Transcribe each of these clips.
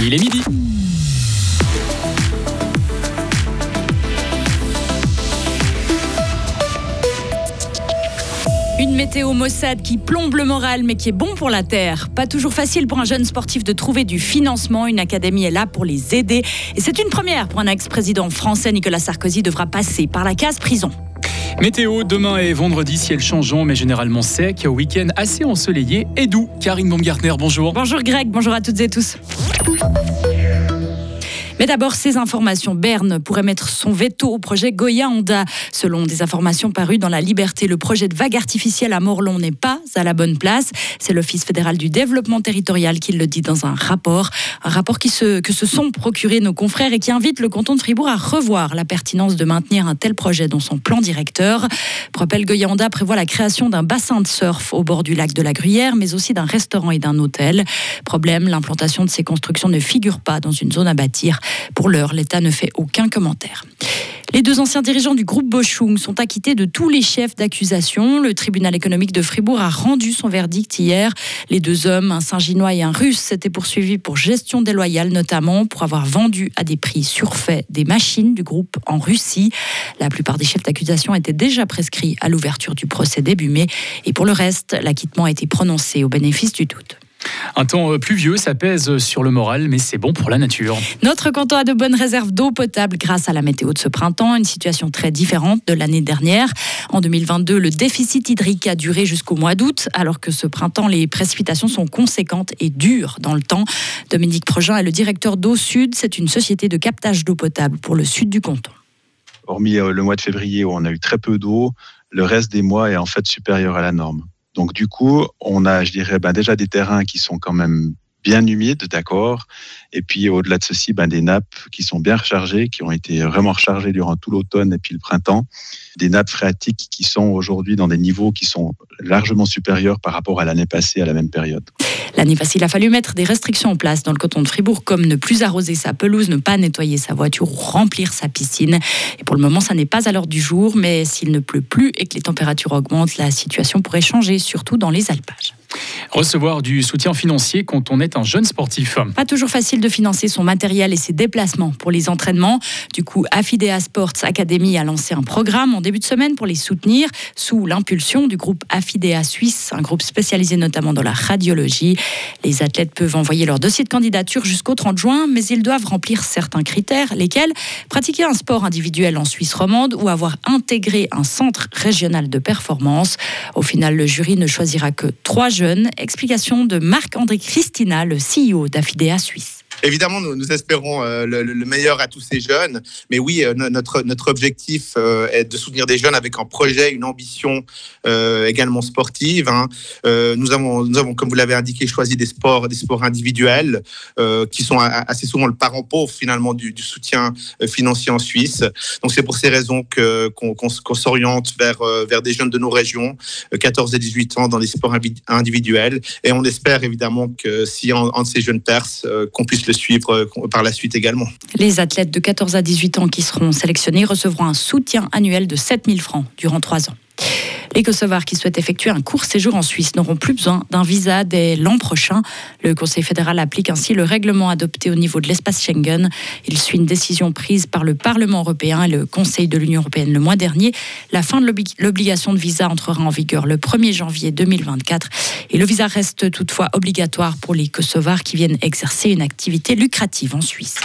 Il est midi. Une météo maussade qui plombe le moral mais qui est bon pour la terre. Pas toujours facile pour un jeune sportif de trouver du financement. Une académie est là pour les aider. Et c'est une première pour un ex-président français. Nicolas Sarkozy devra passer par la case prison. Météo, demain et vendredi, ciel changeant mais généralement sec. Week-end assez ensoleillé et doux. Karine Baumgartner, bonjour. Bonjour Greg, bonjour à toutes et tous. Thank you. Mais d'abord, ces informations. Berne pourrait mettre son veto au projet Goya-Honda. Selon des informations parues dans La Liberté, le projet de vague artificielle à Morlon n'est pas à la bonne place. C'est l'Office fédéral du développement territorial qui le dit dans un rapport. Un rapport qui se, que se sont procurés nos confrères et qui invite le canton de Fribourg à revoir la pertinence de maintenir un tel projet dans son plan directeur. Propel Goya-Honda prévoit la création d'un bassin de surf au bord du lac de la Gruyère, mais aussi d'un restaurant et d'un hôtel. Problème, l'implantation de ces constructions ne figure pas dans une zone à bâtir. Pour l'heure, l'État ne fait aucun commentaire. Les deux anciens dirigeants du groupe Boschung sont acquittés de tous les chefs d'accusation. Le tribunal économique de Fribourg a rendu son verdict hier. Les deux hommes, un Saint-Ginois et un Russe, s'étaient poursuivis pour gestion déloyale, notamment pour avoir vendu à des prix surfaits des machines du groupe en Russie. La plupart des chefs d'accusation étaient déjà prescrits à l'ouverture du procès début mai. Et pour le reste, l'acquittement a été prononcé au bénéfice du doute. Un temps euh, pluvieux, ça pèse sur le moral, mais c'est bon pour la nature. Notre canton a de bonnes réserves d'eau potable grâce à la météo de ce printemps, une situation très différente de l'année dernière. En 2022, le déficit hydrique a duré jusqu'au mois d'août, alors que ce printemps, les précipitations sont conséquentes et dures dans le temps. Dominique Progin est le directeur d'Eau Sud. C'est une société de captage d'eau potable pour le sud du canton. Hormis euh, le mois de février où on a eu très peu d'eau, le reste des mois est en fait supérieur à la norme. Donc du coup, on a, je dirais, ben, déjà des terrains qui sont quand même bien humides, d'accord. Et puis au-delà de ceci, ben, des nappes qui sont bien rechargées, qui ont été vraiment rechargées durant tout l'automne et puis le printemps. Des nappes phréatiques qui sont aujourd'hui dans des niveaux qui sont largement supérieurs par rapport à l'année passée à la même période. L'année passée, il a fallu mettre des restrictions en place dans le canton de Fribourg, comme ne plus arroser sa pelouse, ne pas nettoyer sa voiture ou remplir sa piscine. Et pour le moment, ça n'est pas à l'heure du jour, mais s'il ne pleut plus et que les températures augmentent, la situation pourrait changer, surtout dans les alpages. Recevoir du soutien financier quand on est un jeune sportif. Pas toujours facile de financer son matériel et ses déplacements pour les entraînements. Du coup, Affidea Sports Academy a lancé un programme en début de semaine pour les soutenir sous l'impulsion du groupe Affidea Suisse, un groupe spécialisé notamment dans la radiologie. Les athlètes peuvent envoyer leur dossier de candidature jusqu'au 30 juin, mais ils doivent remplir certains critères, lesquels pratiquer un sport individuel en Suisse romande ou avoir intégré un centre régional de performance. Au final, le jury ne choisira que trois jeunes Explication de Marc-André Christina, le CEO d'Afidea Suisse. Évidemment, nous, espérons euh, le, meilleur à tous ces jeunes. Mais oui, euh, notre, objectif euh, est de soutenir des jeunes avec un projet, une ambition également sportive. Hein. nous, avons, comme vous l'avez indiqué, choisi des sports, des sports individuels qui sont assez souvent le parent pauvre finalement du, soutien financier en Suisse. Donc c'est pour ces raisons qu'on s'oriente vers, vers des jeunes de nos régions, 14 et 18 ans, dans les sports individuels. Et on espère évidemment que si un, de ces jeunes perses, qu'on puisse le suivre euh, par la suite également. Les athlètes de 14 à 18 ans qui seront sélectionnés recevront un soutien annuel de 7000 francs durant trois ans. Les Kosovars qui souhaitent effectuer un court séjour en Suisse n'auront plus besoin d'un visa dès l'an prochain. Le Conseil fédéral applique ainsi le règlement adopté au niveau de l'espace Schengen. Il suit une décision prise par le Parlement européen et le Conseil de l'Union européenne le mois dernier. La fin de l'obligation de visa entrera en vigueur le 1er janvier 2024 et le visa reste toutefois obligatoire pour les Kosovars qui viennent exercer une activité lucrative en Suisse.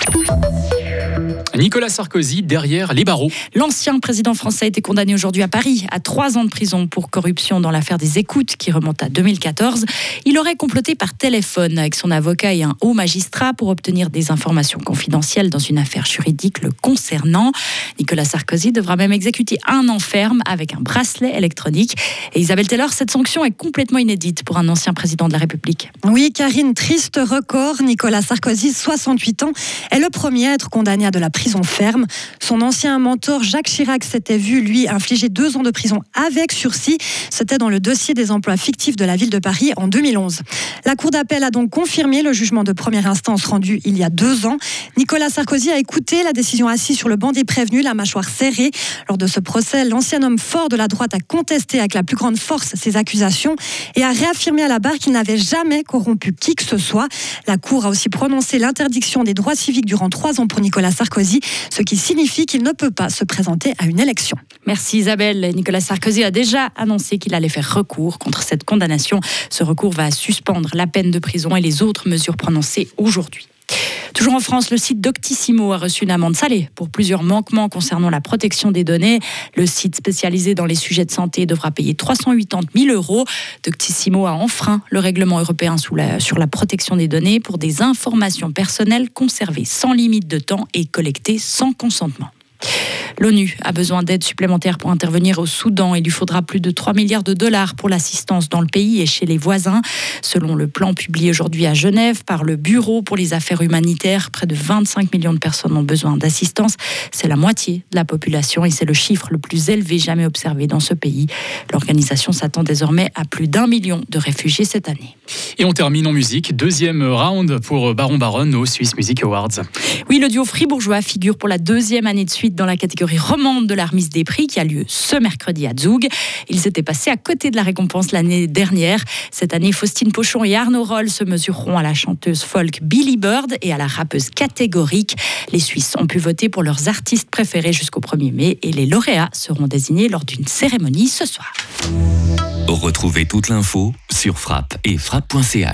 Nicolas Sarkozy derrière les barreaux. L'ancien président français a été condamné aujourd'hui à Paris à trois ans de prison pour corruption dans l'affaire des écoutes qui remonte à 2014. Il aurait comploté par téléphone avec son avocat et un haut magistrat pour obtenir des informations confidentielles dans une affaire juridique le concernant. Nicolas Sarkozy devra même exécuter un enferme avec un bracelet électronique. Et Isabelle Taylor, cette sanction est complètement inédite pour un ancien président de la République. Oui, Karine, triste record. Nicolas Sarkozy, 68 ans, est le premier à être condamné de la prison ferme. Son ancien mentor Jacques Chirac s'était vu, lui, infliger deux ans de prison avec sursis. C'était dans le dossier des emplois fictifs de la ville de Paris en 2011. La Cour d'appel a donc confirmé le jugement de première instance rendu il y a deux ans. Nicolas Sarkozy a écouté la décision assise sur le banc des prévenus, la mâchoire serrée. Lors de ce procès, l'ancien homme fort de la droite a contesté avec la plus grande force ses accusations et a réaffirmé à la barre qu'il n'avait jamais corrompu qui que ce soit. La Cour a aussi prononcé l'interdiction des droits civiques durant trois ans pour Nicolas Sarkozy, ce qui signifie qu'il ne peut pas se présenter à une élection. Merci Isabelle. Nicolas Sarkozy a déjà annoncé qu'il allait faire recours contre cette condamnation. Ce recours va suspendre la peine de prison et les autres mesures prononcées aujourd'hui. Toujours en France, le site Doctissimo a reçu une amende salée pour plusieurs manquements concernant la protection des données. Le site spécialisé dans les sujets de santé devra payer 380 000 euros. Doctissimo a enfreint le règlement européen sur la protection des données pour des informations personnelles conservées sans limite de temps et collectées sans consentement. L'ONU a besoin d'aide supplémentaire pour intervenir au Soudan. Il lui faudra plus de 3 milliards de dollars pour l'assistance dans le pays et chez les voisins. Selon le plan publié aujourd'hui à Genève par le Bureau pour les affaires humanitaires, près de 25 millions de personnes ont besoin d'assistance. C'est la moitié de la population et c'est le chiffre le plus élevé jamais observé dans ce pays. L'organisation s'attend désormais à plus d'un million de réfugiés cette année. Et on termine en musique. Deuxième round pour Baron Baron au Swiss Music Awards. Oui, le duo fribourgeois figure pour la deuxième année de suite dans la catégorie romande de la remise des prix qui a lieu ce mercredi à Zug. Ils étaient passés à côté de la récompense l'année dernière. Cette année, Faustine Pochon et Arnaud Roll se mesureront à la chanteuse folk Billy Bird et à la rappeuse catégorique. Les Suisses ont pu voter pour leurs artistes préférés jusqu'au 1er mai et les lauréats seront désignés lors d'une cérémonie ce soir. Retrouvez toute l'info sur frappe et frappe.ch.